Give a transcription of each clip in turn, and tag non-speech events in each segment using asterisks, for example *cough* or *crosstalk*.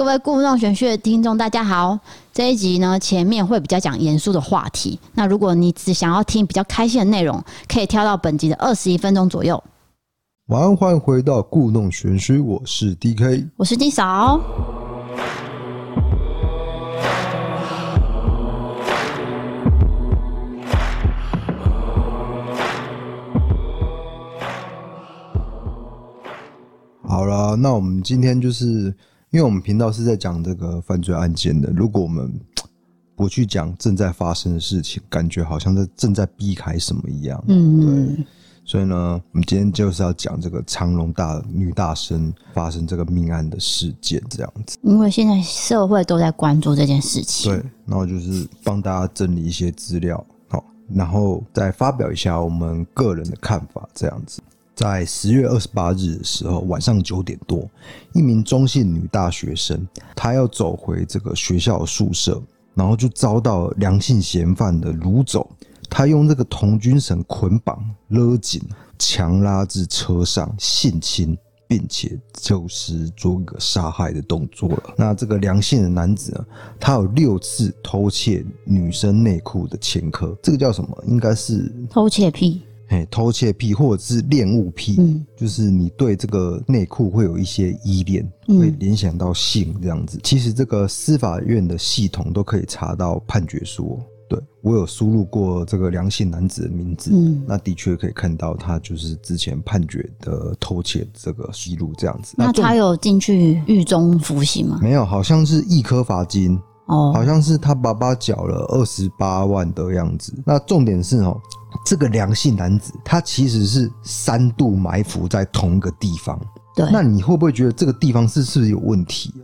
各位故弄玄虚的听众，大家好。这一集呢，前面会比较讲严肃的话题。那如果你只想要听比较开心的内容，可以跳到本集的二十一分钟左右。晚安，欢迎回到故弄玄虚，我是 DK，我是金嫂。好了，那我们今天就是，因为我们频道是在讲这个犯罪案件的，如果我们不去讲正在发生的事情，感觉好像在正在避开什么一样。嗯，对。所以呢，我们今天就是要讲这个长隆大女大生发生这个命案的事件，这样子。因为现在社会都在关注这件事情。对，然后就是帮大家整理一些资料，好，然后再发表一下我们个人的看法，这样子。在十月二十八日的时候，晚上九点多，一名中性女大学生，她要走回这个学校宿舍，然后就遭到梁姓嫌犯的掳走。她用这个童军绳捆绑、勒紧、强拉至车上性侵，并且就是做一个杀害的动作了。那这个梁姓的男子呢，他有六次偷窃女生内裤的前科，这个叫什么？应该是偷窃癖。哎，偷窃癖或者是恋物癖，嗯，就是你对这个内裤会有一些依恋，会联想到性这样子。其实这个司法院的系统都可以查到判决书。对，我有输入过这个良性男子的名字，嗯，那的确可以看到他就是之前判决的偷窃这个记录这样子。那他有进去狱中服刑吗？没有，好像是一颗罚金哦，好像是他爸爸缴了二十八万的样子。那重点是哦。这个良性男子，他其实是三度埋伏在同一个地方。对，那你会不会觉得这个地方是是不是有问题？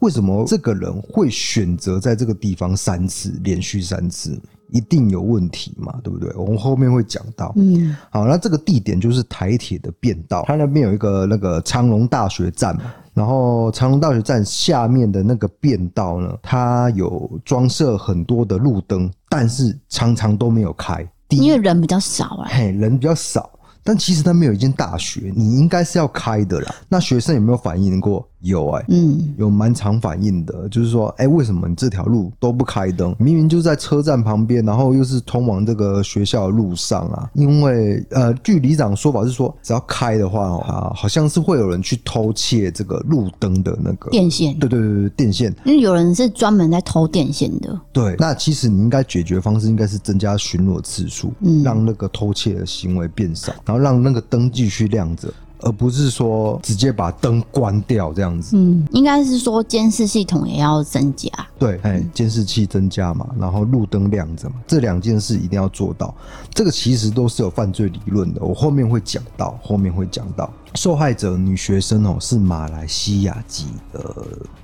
为什么这个人会选择在这个地方三次，连续三次，一定有问题嘛？对不对？我们后面会讲到。嗯，好，那这个地点就是台铁的便道，它那边有一个那个长隆大学站嘛，然后长隆大学站下面的那个便道呢，它有装设很多的路灯，但是常常都没有开。因为人比较少啊，嘿，人比较少，但其实他没有一间大学，你应该是要开的啦。那学生有没有反映过？有哎、欸，嗯，有蛮常反映的，就是说，哎、欸，为什么你这条路都不开灯？明明就在车站旁边，然后又是通往这个学校的路上啊。因为呃，据里长说法是说，只要开的话，啊，好像是会有人去偷窃这个路灯的那个电线。对对对对，电线。因为有人是专门在偷电线的。对，那其实你应该解决方式应该是增加巡逻次数，嗯，让那个偷窃的行为变少，然后让那个灯继续亮着。而不是说直接把灯关掉这样子，嗯，应该是说监视系统也要增加，对，哎，监视器增加嘛，然后路灯亮着嘛，这两件事一定要做到。这个其实都是有犯罪理论的，我后面会讲到，后面会讲到。受害者女学生哦，是马来西亚籍的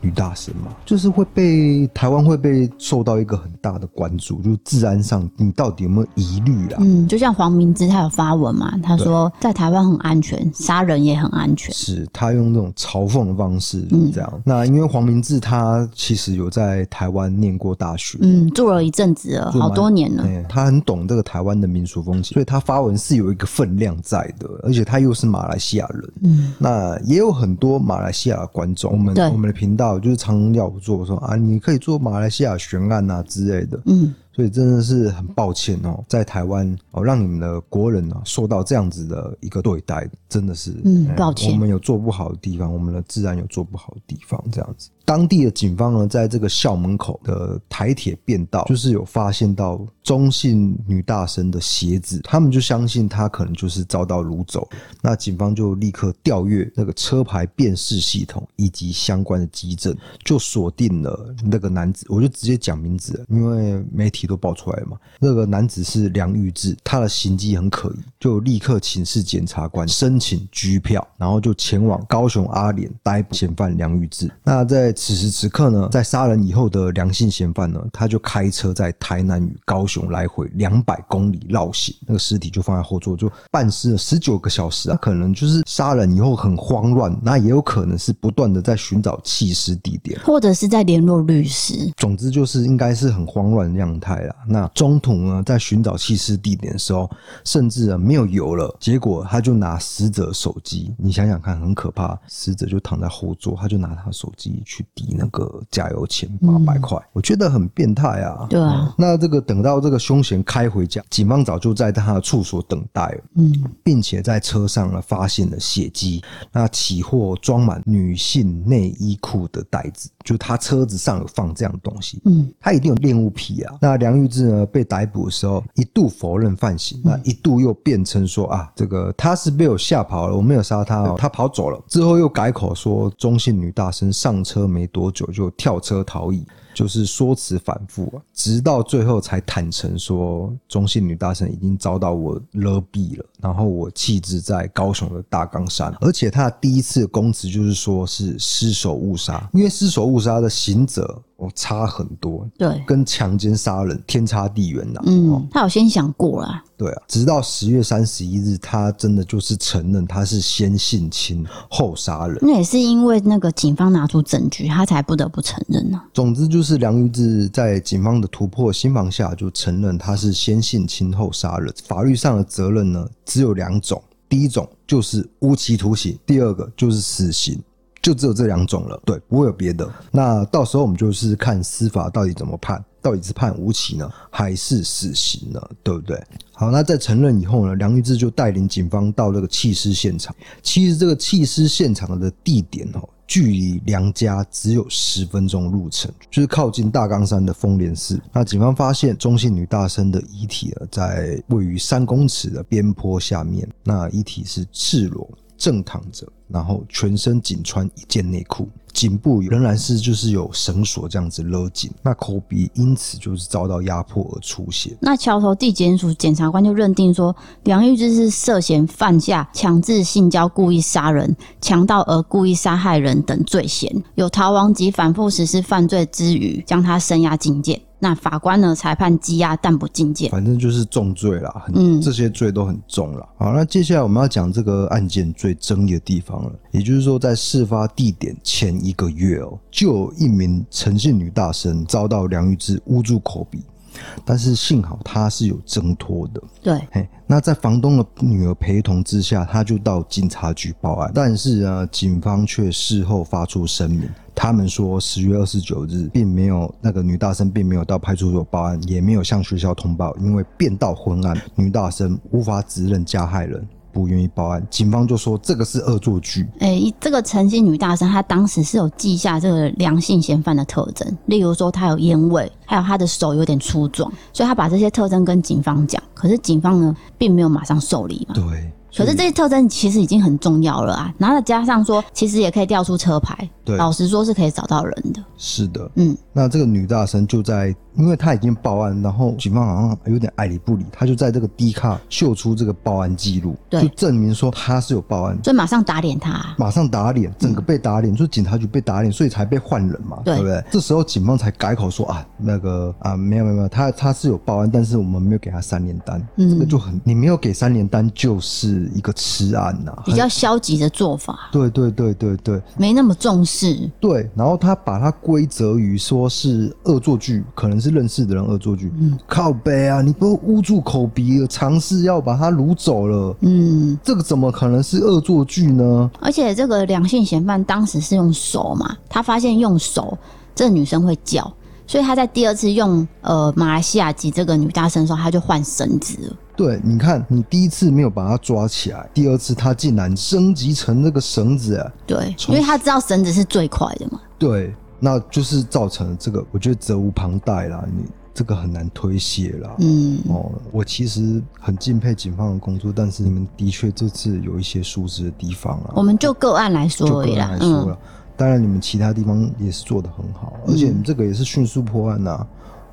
女大生嘛，就是会被台湾会被受到一个很大的关注，就是治安上你到底有没有疑虑啊？嗯，就像黄明志他有发文嘛，他说在台湾很安全，杀人也很安全。是他用这种嘲讽的方式这样。嗯、那因为黄明志他其实有在台湾念过大学，嗯，住了一阵子了，好多年了。他很懂这个台湾的民俗风情，所以他发文是有一个分量在的，而且他又是马来西亚人。嗯，那也有很多马来西亚的观众，我们我们的频道就是常常要我做说啊，你可以做马来西亚悬案啊之类的。嗯，所以真的是很抱歉哦，在台湾哦，让你们的国人啊受到这样子的一个对待，真的是嗯，抱歉，我们有做不好的地方，我们的自然有做不好的地方，这样子。当地的警方呢，在这个校门口的台铁便道，就是有发现到中性女大生的鞋子，他们就相信她可能就是遭到掳走。那警方就立刻调阅那个车牌辨识系统以及相关的机证，就锁定了那个男子。我就直接讲名字，因为媒体都爆出来了嘛。那个男子是梁玉志，他的行迹很可疑，就立刻请示检察官申请拘票，然后就前往高雄阿联逮捕嫌犯梁玉志。那在此时此刻呢，在杀人以后的良性嫌犯呢，他就开车在台南与高雄雄来回两百公里绕行，那个尸体就放在后座，就半尸了十九个小时啊。可能就是杀人以后很慌乱，那也有可能是不断的在寻找弃尸地点，或者是在联络律师。总之就是应该是很慌乱的样态啦。那中途呢，在寻找弃尸地点的时候，甚至啊没有油了，结果他就拿死者手机，你想想看，很可怕。死者就躺在后座，他就拿他手机去抵那个加油钱八百块，我觉得很变态啊。对啊，那这个等到这个凶嫌开回家，警方早就在他的处所等待了，嗯，并且在车上呢发现了血迹，那起获装满女性内衣裤的袋子，就他车子上有放这样的东西，嗯，他一定有恋物癖啊。那梁玉志呢被逮捕的时候，一度否认犯行，那一度又辩称说啊，这个他是被我吓跑了，我没有杀他哦，他跑走了，之后又改口说中性女大生上车没多久就跳车逃逸。就是说辞反复啊，直到最后才坦诚说，中信女大神已经遭到我勒毙了，然后我弃置在高雄的大冈山，而且他第一次供词就是说是失手误杀，因为失手误杀的行者哦差很多，对，跟强奸杀人天差地远呐。嗯，他有先想过了。对啊，直到十月三十一日，他真的就是承认他是先性侵后杀人。那也是因为那个警方拿出证据，他才不得不承认呢、啊。总之就是梁玉志在警方的突破心防下，就承认他是先性侵后杀人。法律上的责任呢，只有两种，第一种就是无期徒刑，第二个就是死刑，就只有这两种了。对，不会有别的。那到时候我们就是看司法到底怎么判。到底是判无期呢，还是死刑呢？对不对？好，那在承认以后呢，梁玉志就带领警方到那个弃尸现场。其实这个弃尸现场的地点哦，距离梁家只有十分钟路程，就是靠近大冈山的丰莲寺。那警方发现中性女大生的遗体啊，在位于三公尺的边坡下面，那遗体是赤裸正躺着，然后全身仅穿一件内裤。颈部仍然是就是有绳索这样子勒紧，那口鼻因此就是遭到压迫而出血。那桥头地检署检察官就认定说，梁玉芝是涉嫌犯下强制性交、故意杀人、强盗而故意杀害人等罪嫌，有逃亡及反复实施犯罪之余，将他声押禁见。那法官呢？裁判羁押，但不禁见。反正就是重罪啦，很、嗯、这些罪都很重了。好，那接下来我们要讲这个案件最争议的地方了，也就是说，在事发地点前一个月哦，就有一名诚信女大生遭到梁玉芝捂住口鼻。但是幸好她是有挣脱的，对，嘿，那在房东的女儿陪同之下，她就到警察局报案。但是啊，警方却事后发出声明，他们说十月二十九日并没有那个女大生并没有到派出所报案，也没有向学校通报，因为变道昏暗，女大生无法指认加害人。不愿意报案，警方就说这个是恶作剧。哎、欸，这个陈姓女大生，她当时是有记下这个良性嫌犯的特征，例如说她有烟味，还有她的手有点粗壮，所以她把这些特征跟警方讲。可是警方呢，并没有马上受理嘛。对。可是这些特征其实已经很重要了啊，然后再加上说，其实也可以调出车牌。对，老实说是可以找到人的。是的，嗯，那这个女大生就在，因为她已经报案，然后警方好像有点爱理不理，她就在这个 D 卡秀出这个报案记录，对，就证明说她是有报案，所以马上打脸她，马上打脸，整个被打脸，就、嗯、警察局被打脸，所以才被换人嘛，对，对不对？这时候警方才改口说啊，那个啊，没有没有没有，他他是有报案，但是我们没有给他三连单，嗯，这个就很，你没有给三连单就是一个吃案呐、啊，比较消极的做法，对对对对对，没那么重视，对。然后他把它归责于说是恶作剧，可能是认识的人恶作剧。嗯，靠背啊，你不捂住口鼻，尝试要把它掳走了。嗯，这个怎么可能是恶作剧呢？而且这个两性嫌犯当时是用手嘛，他发现用手这個女生会叫，所以他在第二次用呃马来西亚籍这个女大生的时候，他就换绳子了。对，你看，你第一次没有把他抓起来，第二次他竟然升级成那个绳子啊！对，因为他知道绳子是最快的嘛。对，那就是造成了这个，我觉得责无旁贷啦，你这个很难推卸啦。嗯，哦，我其实很敬佩警方的工作，但是你们的确这次有一些疏失的地方啊。我们就个案来说而已啦，就个案来说了，嗯，当然你们其他地方也是做的很好，而且你们这个也是迅速破案呐。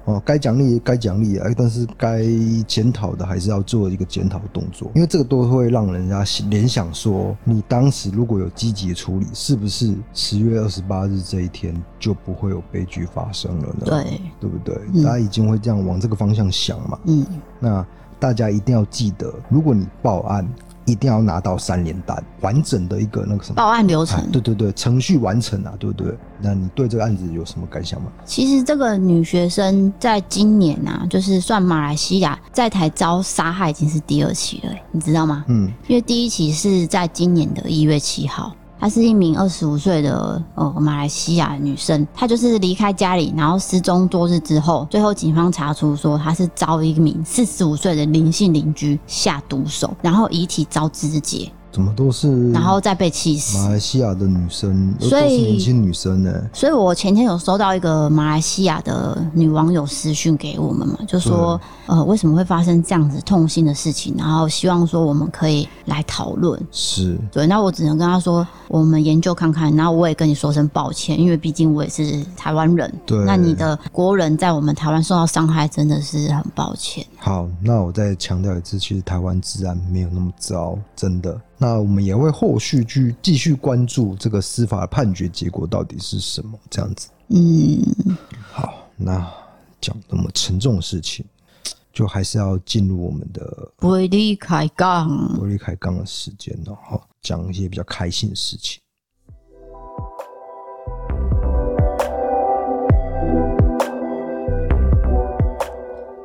哦，该奖励该奖励啊，但是该检讨的还是要做一个检讨动作，因为这个都会让人家联想说，你当时如果有积极的处理，是不是十月二十八日这一天就不会有悲剧发生了呢？对，对不对？嗯、大家已经会这样往这个方向想嘛。嗯，那大家一定要记得，如果你报案。一定要拿到三联单，完整的一个那个什么报案流程。对对对，程序完成啊，对不对？那你对这个案子有什么感想吗？其实这个女学生在今年啊，就是算马来西亚在台遭杀害已经是第二起了，你知道吗？嗯，因为第一起是在今年的一月七号。她是一名二十五岁的呃马来西亚女生，她就是离开家里，然后失踪多日之后，最后警方查出说她是遭一名四十五岁的林姓邻居下毒手，然后遗体遭肢解。怎么都是，然后再被气死。马来西亚的女生，所以年轻女生呢？所以我前天有收到一个马来西亚的女网友私讯给我们嘛，就说呃为什么会发生这样子痛心的事情，然后希望说我们可以来讨论。是对，那我只能跟她说，我们研究看看，然后我也跟你说声抱歉，因为毕竟我也是台湾人。对，那你的国人在我们台湾受到伤害，真的是很抱歉。好，那我再强调一次，其实台湾治安没有那么糟，真的。那我们也会后续去继续关注这个司法判决结果到底是什么，这样子。嗯，好，那讲那么沉重的事情，就还是要进入我们的不离开杠，不离开杠的时间了哈，讲一些比较开心的事情。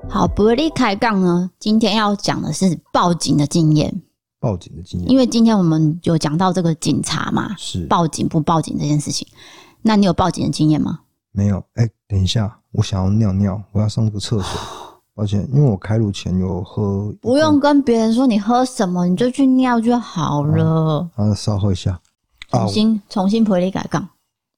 好，不离开杠呢，今天要讲的是报警的经验。报警的经验，因为今天我们有讲到这个警察嘛，是报警不报警这件事情。那你有报警的经验吗？没有。哎、欸，等一下，我想要尿尿，我要上个厕所。抱歉，因为我开路前有喝。不用跟别人说你喝什么，你就去尿就好了。啊，稍后一下，重新、啊、重新赔礼改杠。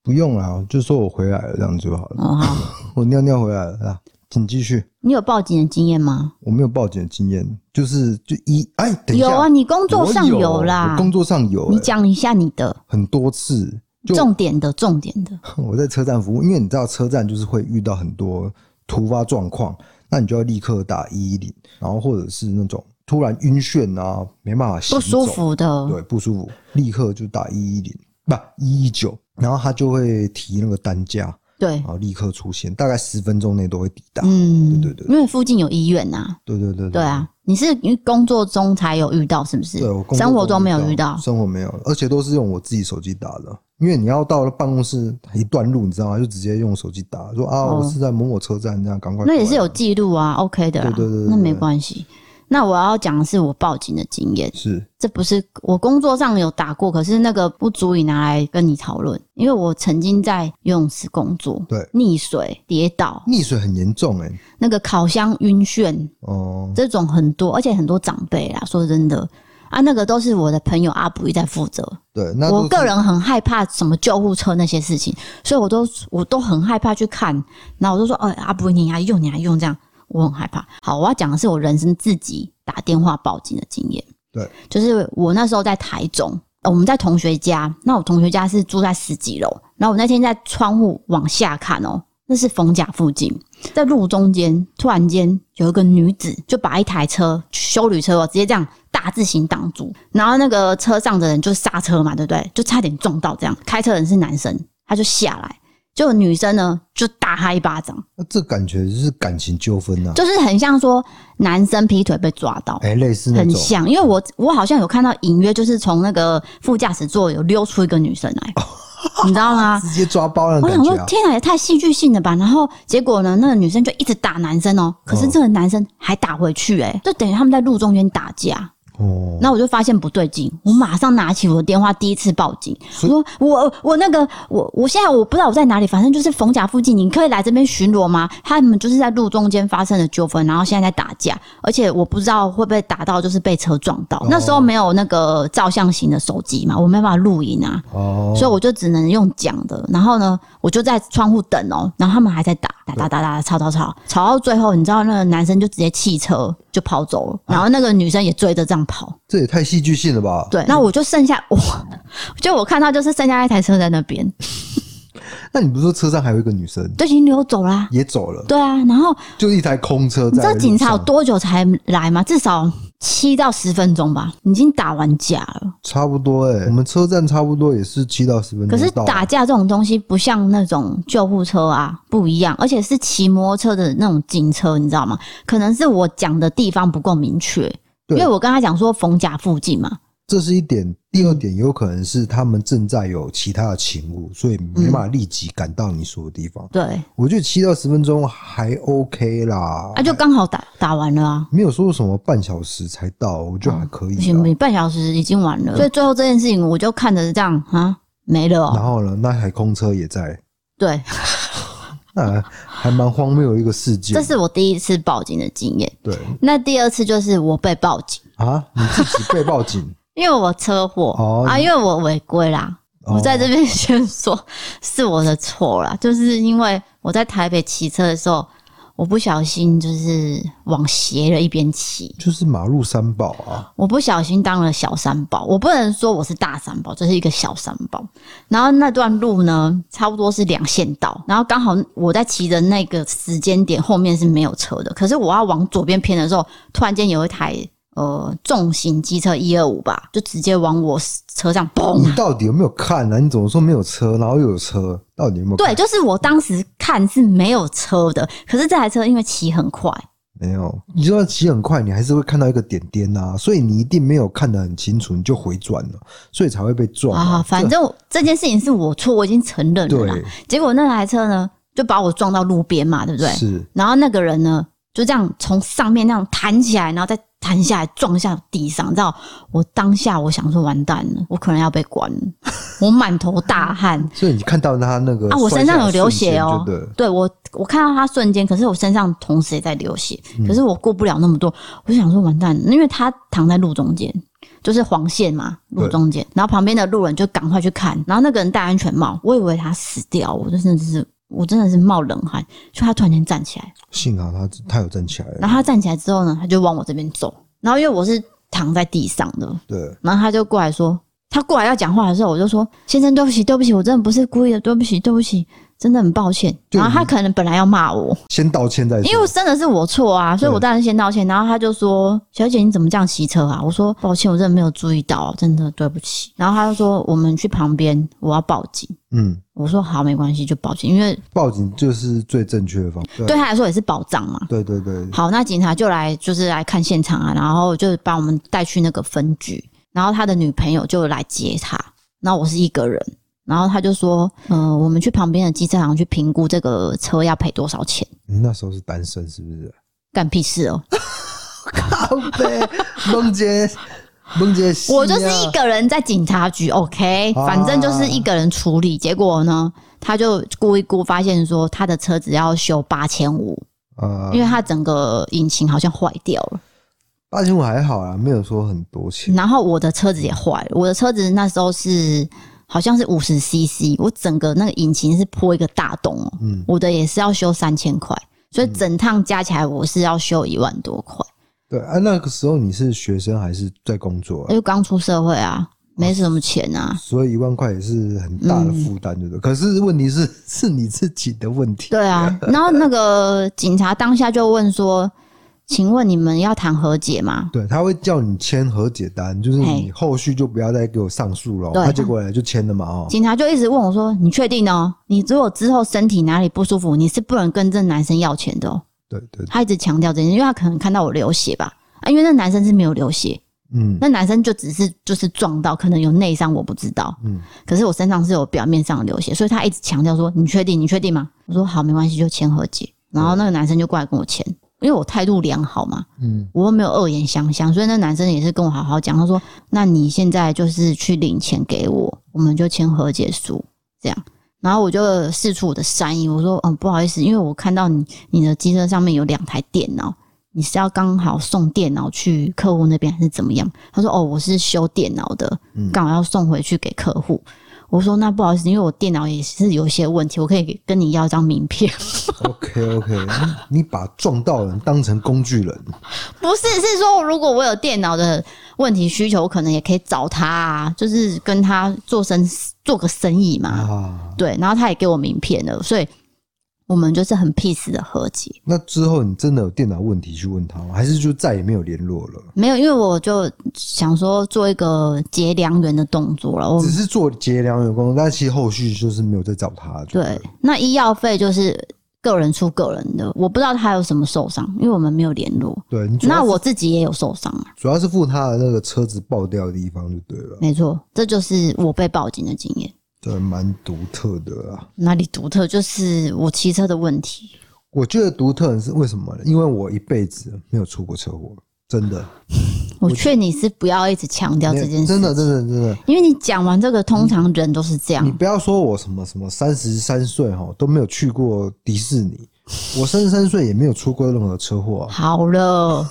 不用了，就说我回来了，这样就好了。哦、好，*laughs* 我尿尿回来了啊。请继续。你有报警的经验吗？我没有报警的经验，就是就一哎，等一下，有啊，你工作上有啦，我工作上有，你讲一下你的很多次，重点的重点的。*laughs* 我在车站服务，因为你知道车站就是会遇到很多突发状况，那你就要立刻打一一零，然后或者是那种突然晕眩啊，没办法不舒服的，对，不舒服，立刻就打一一零，不一一九，然后他就会提那个担架。对，然后立刻出现，大概十分钟内都会抵达。嗯，对对对，因为附近有医院呐、啊。对对对对，对啊，你是因为工作中才有遇到，是不是？对，我生活中没有遇到，生活没有，而且都是用我自己手机打的，因为你要到了办公室一段路，你知道吗？就直接用手机打，说啊，我是在某某车站，这样赶快。那也是有记录啊，OK 的，对对对，那没关系。那我要讲的是我报警的经验，是。这不是我工作上有打过，可是那个不足以拿来跟你讨论，因为我曾经在游泳池工作，对，溺水跌倒，溺水很严重哎、欸，那个烤箱晕眩。哦，这种很多，而且很多长辈啦，说真的。啊，那个都是我的朋友阿布一在负责，对，那我个人很害怕什么救护车那些事情，所以我都我都很害怕去看，然后我就说，哎，阿布你还用你还用。这样。我很害怕。好，我要讲的是我人生自己打电话报警的经验。对，就是我那时候在台中，我们在同学家。那我同学家是住在十几楼，然后我那天在窗户往下看哦，那是逢甲附近，在路中间突然间有一个女子就把一台车修旅车哦，直接这样大字型挡住，然后那个车上的人就刹车嘛，对不对？就差点撞到这样。开车人是男生，他就下来。就女生呢，就打他一巴掌。那这感觉就是感情纠纷呐，就是很像说男生劈腿被抓到，哎、欸，类似那种，很像。因为我我好像有看到隐约，就是从那个副驾驶座有溜出一个女生来，*laughs* 你知道吗？*laughs* 直接抓包了、啊。我想说，天哪，也太戏剧性了吧！然后结果呢，那个女生就一直打男生哦、喔，可是这个男生还打回去、欸，哎，就等于他们在路中间打架。哦，那我就发现不对劲，我马上拿起我的电话，第一次报警。我说我我那个我我现在我不知道我在哪里，反正就是逢甲附近，你可以来这边巡逻吗？他们就是在路中间发生了纠纷，然后现在在打架，而且我不知道会不会打到就是被车撞到。那时候没有那个照相型的手机嘛，我没办法录影啊，哦，所以我就只能用讲的。然后呢，我就在窗户等哦，然后他们还在打打打打打吵吵吵吵到最后，你知道那个男生就直接弃车就跑走了，然后那个女生也追着这样。跑，这也太戏剧性了吧？对，那我就剩下我，就我看到就是剩下一台车在那边，*laughs* 那你不是说车上还有一个女生？都已经溜走啦，也走了。对啊，然后就一台空车。你知道警察有多久才来吗？至少七到十分钟吧。已经打完架了。差不多哎、欸，我们车站差不多也是七到十分钟。可是打架这种东西不像那种救护车啊，不一样，而且是骑摩托车的那种警车，你知道吗？可能是我讲的地方不够明确，因为我跟他讲说逢甲附近嘛。这是一点，第二点有可能是他们正在有其他的勤务，所以没办法立即赶到你说的地方。对，我觉得七到十分钟还 OK 啦，啊，就刚好打打完了啊，没有说什么半小时才到，我觉得还可以。不行，你半小时已经完了，所以最后这件事情我就看着这样啊没了。然后呢，那台空车也在。对，那还蛮荒谬的一个事件。这是我第一次报警的经验。对，那第二次就是我被报警啊，你自己被报警。*laughs* 因为我车祸、哦、啊，因为我违规啦，哦、我在这边 *laughs* 先说是我的错啦，就是因为我在台北骑车的时候，我不小心就是往斜了一边骑，就是马路三宝啊，我不小心当了小三宝，我不能说我是大三宝，这是一个小三宝。然后那段路呢，差不多是两线道，然后刚好我在骑的那个时间点后面是没有车的，可是我要往左边偏的时候，突然间有一台。呃，重型机车一二五吧，就直接往我车上嘣！你到底有没有看呢、啊？你怎么说没有车，然后又有车？到底有没有看？对，就是我当时看是没有车的，可是这台车因为骑很快，没有。你就算骑很快，你还是会看到一个点点呐、啊，所以你一定没有看得很清楚，你就回转了，所以才会被撞啊。反正这件事情是我错，我已经承认了啦。对。结果那台车呢，就把我撞到路边嘛，对不对？是。然后那个人呢，就这样从上面那样弹起来，然后再。弹下来撞下地上，你知道我当下我想说完蛋了，我可能要被关了，我满头大汗。所以你看到他那个啊，我身上有流血哦、喔。对我，我看到他瞬间，可是我身上同时也在流血，可是我过不了那么多，我就想说完蛋了，因为他躺在路中间，就是黄线嘛，路中间，然后旁边的路人就赶快去看，然后那个人戴安全帽，我以为他死掉，我就真的是。我真的是冒冷汗，就他突然间站起来，幸好他他有站起来。然后他站起来之后呢，他就往我这边走。然后因为我是躺在地上的，对。然后他就过来说，他过来要讲话的时候，我就说：“先生，对不起，对不起，我真的不是故意的，对不起，对不起。”真的很抱歉，然后他可能本来要骂我，先道歉再说，因为真的是我错啊，所以我当然先道歉。然后他就说：“小姐，你怎么这样骑车啊？”我说：“抱歉，我真的没有注意到，真的对不起。”然后他就说：“我们去旁边，我要报警。”嗯，我说：“好，没关系，就报警，因为报警就是最正确的方法，对他来说也是保障嘛。对对对。好，那警察就来，就是来看现场啊，然后就把我们带去那个分局，然后他的女朋友就来接他，那我是一个人。然后他就说：“呃，我们去旁边的机车行去评估这个车要赔多少钱。”你那时候是单身是不是？干屁事哦！靠北，梦姐，梦姐，我就是一个人在警察局，OK，反正就是一个人处理。结果呢，他就估一估，发现说他的车子要修八千五，呃，因为他整个引擎好像坏掉了。八千五还好啊，没有说很多钱。然后我的车子也坏了，我的车子那时候是。好像是五十 CC，我整个那个引擎是破一个大洞哦。嗯，我的也是要修三千块，所以整趟加起来我是要修一万多块。对啊，那个时候你是学生还是在工作啊？因为刚出社会啊，没什么钱啊，所以一万块也是很大的负担，对不对？可是问题是，是你自己的问题。对啊，然后那个警察当下就问说。请问你们要谈和解吗？对，他会叫你签和解单，就是你后续就不要再给我上诉了。他结果来就签了嘛，哦。警察就一直问我说：“你确定哦？你如果之后身体哪里不舒服，你是不能跟这男生要钱的哦。”对对。他一直强调这件事，因为他可能看到我流血吧？啊，因为那男生是没有流血，嗯，那男生就只是就是撞到，可能有内伤，我不知道，嗯。可是我身上是有表面上的流血，所以他一直强调说：“你确定？你确定吗？”我说：“好，没关系，就签和解。”然后那个男生就过来跟我签。因为我态度良好嘛，嗯，我又没有恶言相向，所以那男生也是跟我好好讲。他说：“那你现在就是去领钱给我，我们就签和解书，这样。”然后我就试出我的善意，我说：“嗯，不好意思，因为我看到你你的机车上面有两台电脑，你是要刚好送电脑去客户那边还是怎么样？”他说：“哦，我是修电脑的，刚好要送回去给客户。”我说那不好意思，因为我电脑也是有一些问题，我可以跟你要一张名片。*laughs* OK OK，你，你把撞到人当成工具人？不是，是说如果我有电脑的问题需求，我可能也可以找他啊，就是跟他做生做个生意嘛。啊，对，然后他也给我名片了，所以。我们就是很 peace 的和解。那之后你真的有电脑问题去问他吗？还是就再也没有联络了？没有，因为我就想说做一个结良缘的动作了。我只是做结良缘工作，但其实后续就是没有再找他。对，那医药费就是个人出个人的，我不知道他有什么受伤，因为我们没有联络。对，那我自己也有受伤啊。主要是付他的那个车子爆掉的地方就对了。没错，这就是我被报警的经验。对，蛮独特的啊。哪里独特？就是我骑车的问题。我觉得独特是为什么呢？因为我一辈子没有出过车祸，真的。*laughs* 我劝你是不要一直强调这件事。真的，真的，真的。因为你讲完这个，通常人都是这样。你，你不要说我什么什么三十三岁哈都没有去过迪士尼，我三十三岁也没有出过任何车祸啊。好了。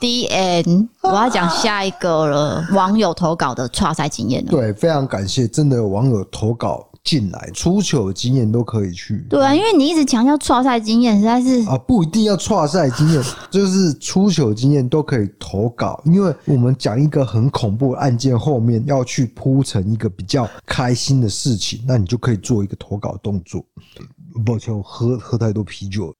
D N，我要讲下一个了。网友投稿的挫赛经验了。对，非常感谢，真的有网友投稿进来，出糗经验都可以去。对啊，因为你一直强调挫赛经验，实在是啊，不一定要挫赛经验，就是出糗经验都可以投稿。因为我们讲一个很恐怖的案件，后面要去铺成一个比较开心的事情，那你就可以做一个投稿动作。抱歉，我喝喝太多啤酒了。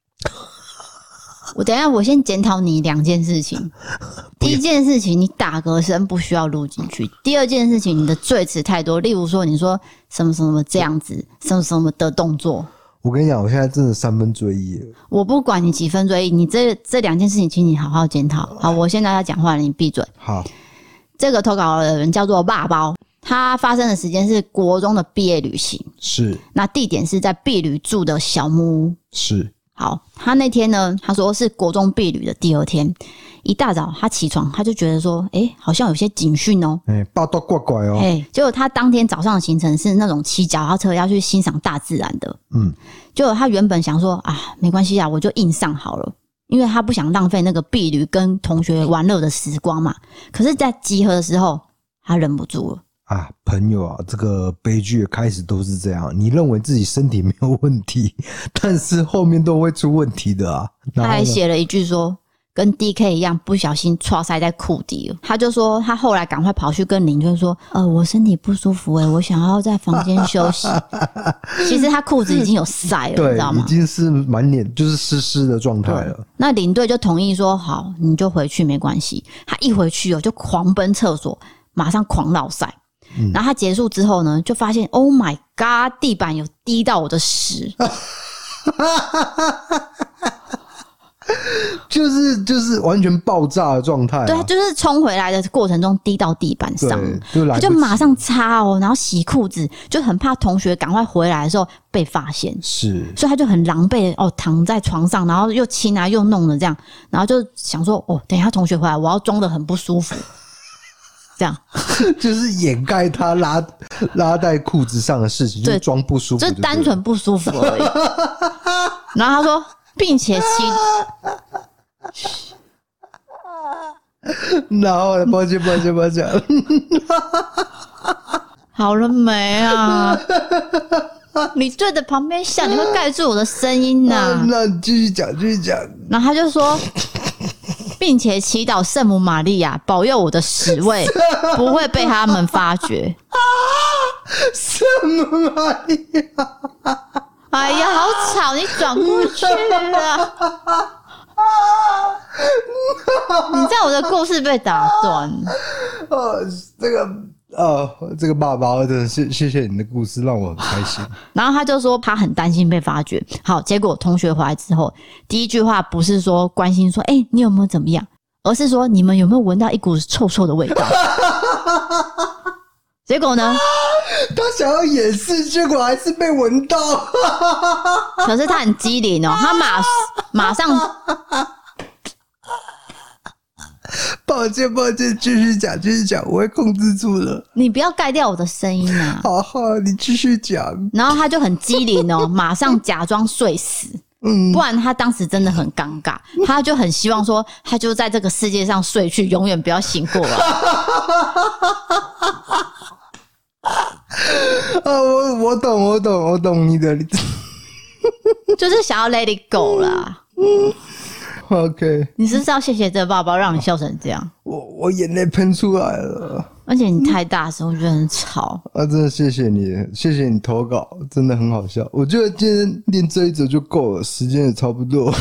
我等一下，我先检讨你两件事情。*laughs* 第一件事情，你打嗝声不需要录进去。第二件事情，你的赘词太多，例如说你说什么什么这样子，什么什么的动作。我跟你讲，我现在真的三分追忆。我不管你几分追忆，你这这两件事情，请你好好检讨。好，我现在要讲话了，你闭嘴。好，这个投稿的人叫做爸包，他发生的时间是国中的毕业旅行，是。那地点是在毕旅住的小木屋，是。好，他那天呢，他说是国中毕旅的第二天，一大早他起床，他就觉得说，哎、欸，好像有些警讯哦，哎，报道怪怪哦，哎，结果他当天早上的行程是那种骑脚踏车要去欣赏大自然的，嗯，结果他原本想说啊，没关系啊，我就硬上好了，因为他不想浪费那个毕旅跟同学玩乐的时光嘛。可是，在集合的时候，他忍不住了。啊，朋友啊，这个悲剧的开始都是这样。你认为自己身体没有问题，*laughs* 但是后面都会出问题的啊。他还写了一句说，跟 DK 一样，不小心戳塞在裤底了。他就说，他后来赶快跑去跟邻居说，呃，我身体不舒服、欸，诶我想要在房间休息。*laughs* 其实他裤子已经有塞了，你知道吗？已经是满脸就是湿湿的状态了。那领队就同意说，好，你就回去没关系。他一回去哦，就狂奔厕所，马上狂闹塞。然后他结束之后呢，就发现 Oh my God，地板有滴到我的屎，*laughs* 就是就是完全爆炸的状态啊。对，就是冲回来的过程中滴到地板上，就他就马上擦哦，然后洗裤子，就很怕同学赶快回来的时候被发现，是，所以他就很狼狈哦，躺在床上，然后又亲啊又弄的这样，然后就想说哦，等一下同学回来，我要装的很不舒服。这样 *laughs* 就是掩盖他拉拉在裤子上的事情，就装不舒服，就单纯不舒服而已。*laughs* 然后他说，并且其，*laughs* 然后抱歉抱歉抱歉，好了没啊？你对着旁边笑，你会盖住我的声音呐、啊。那你继续讲，继续讲。然后他就说。并且祈祷圣母玛利亚保佑我的十位不会被他们发觉。圣母玛利亚，哎呀，好吵！你转过去了。*laughs* 你在我的故事被打断。哦，这个。呃，这个爸爸真的是谢谢你的故事，让我很开心。*laughs* 然后他就说他很担心被发觉。好，结果同学回来之后，第一句话不是说关心说，哎、欸，你有没有怎么样，而是说你们有没有闻到一股臭臭的味道？*laughs* 结果呢？他想要掩饰，结果还是被闻到。*laughs* 可是他很机灵哦，他马马上。*laughs* 抱歉，抱歉，继续讲，继续讲，我会控制住了。你不要盖掉我的声音啊！*laughs* 好好，你继续讲。然后他就很机灵哦，*laughs* 马上假装睡死。嗯，不然他当时真的很尴尬，他就很希望说，他就在这个世界上睡去，永远不要醒过来。啊，我我懂，我懂，我懂你的，就是想要 let it go 啦。OK，你是不是要谢谢这个爸爸，让你笑成这样？我我眼泪喷出来了，而且你太大声，我觉得很吵。啊，真的谢谢你，谢谢你投稿，真的很好笑。我觉得今天练这一则就够了，时间也差不多。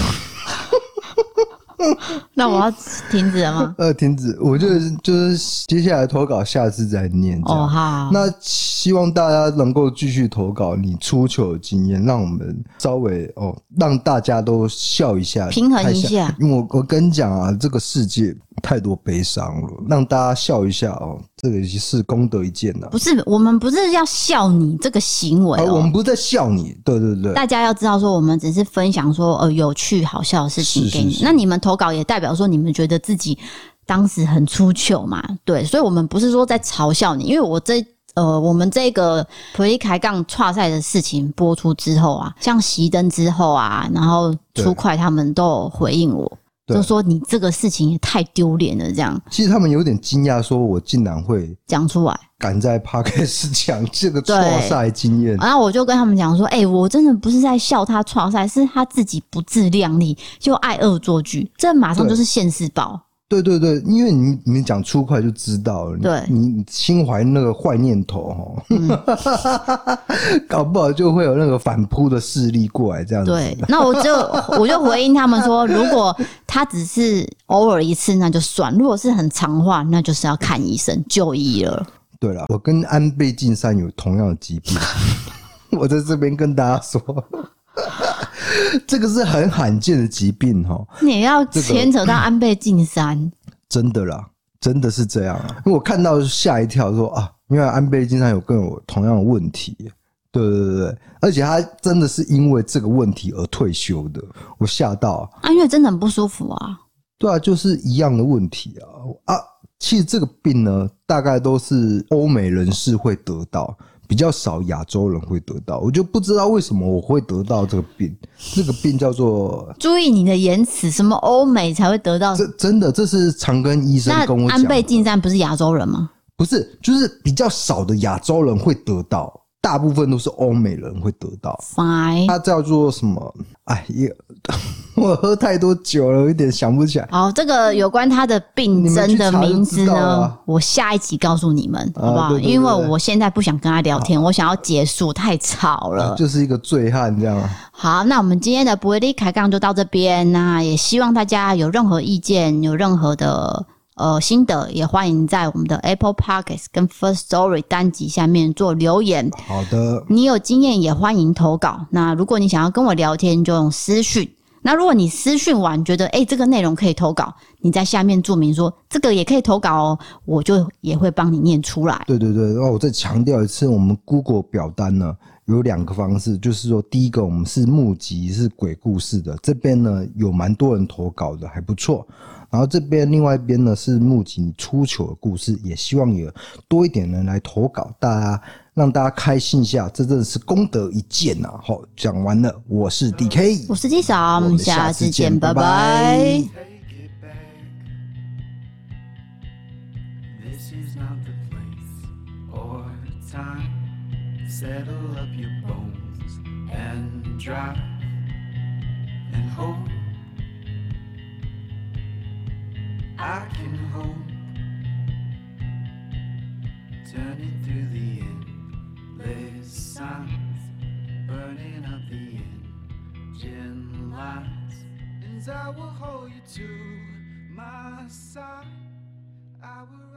*laughs* 那我要停止了吗？*laughs* 呃，停止。我觉得就是接下来投稿，下次再念。哦，好。那希望大家能够继续投稿你出糗的经验，让我们稍微哦，让大家都笑一下，平衡一下。因为我我跟你讲啊，这个世界。太多悲伤了，让大家笑一下哦，这个是功德一件呐。不是，我们不是要笑你这个行为，我们不是在笑你。对对对，大家要知道说，我们只是分享说呃有趣好笑的事情给你。那你们投稿也代表说你们觉得自己当时很出糗嘛？对，所以我们不是说在嘲笑你，因为我这呃我们这个普利开杠跨赛的事情播出之后啊，像熄灯之后啊，然后出快他们都有回应我。就说你这个事情也太丢脸了，这样。其实他们有点惊讶，说我竟然会讲出来，敢在 Podcast 讲这个挫赛经验。然后我就跟他们讲说：“哎、欸，我真的不是在笑他挫赛，是他自己不自量力，就爱恶作剧，这马上就是现世报。”对对对，因为你你讲出快就知道了，对，你心怀那个坏念头哈，嗯、*laughs* 搞不好就会有那个反扑的势力过来这样子。对，那我就 *laughs* 我就回应他们说，如果他只是偶尔一次，那就算；如果是很长话，那就是要看医生就医了。对了，我跟安倍晋三有同样的疾病，*laughs* 我在这边跟大家说。*laughs* 这个是很罕见的疾病哈，你也要牵扯到安倍晋三、真的啦，真的是这样啊！因为我看到吓一跳说，说啊，因为安倍晋三有跟我同样的问题，对对对对，而且他真的是因为这个问题而退休的，我吓到啊，因为真的很不舒服啊，对啊，就是一样的问题啊。啊，其实这个病呢，大概都是欧美人士会得到。比较少亚洲人会得到，我就不知道为什么我会得到这个病。这个病叫做……注意你的言辞，什么欧美才会得到？这真的，这是常跟医生跟我讲。安倍晋三不是亚洲人吗？不是，就是比较少的亚洲人会得到。大部分都是欧美人会得到，Fine，它叫做什么？哎呀，*laughs* 我喝太多酒了，有点想不起来。好，这个有关他的病症的名字呢，我下一集告诉你们，好不好？因为我现在不想跟他聊天，我想要结束，太吵了，就是一个醉汉这样。好，那我们今天的不会离开杠就到这边，那也希望大家有任何意见，有任何的。呃，心得也欢迎在我们的 Apple Podcasts 跟 First Story 单集下面做留言。好的，你有经验也欢迎投稿。那如果你想要跟我聊天，就用私讯。那如果你私讯完觉得诶、欸、这个内容可以投稿，你在下面注明说这个也可以投稿哦，我就也会帮你念出来。对对对，然后我再强调一次，我们 Google 表单呢有两个方式，就是说第一个我们是募集是鬼故事的，这边呢有蛮多人投稿的，还不错。然后这边另外一边呢是募集你出糗的故事，也希望有多一点人来投稿，大家让大家开心一下，这真的是功德一件呐！好，讲完了，我是 DK，我是纪嫂，我们下次见，拜拜。settle up your bones and drive and hope. I can hope. Turning through the endless signs burning up the engine lights. And I will hold you to my side. I will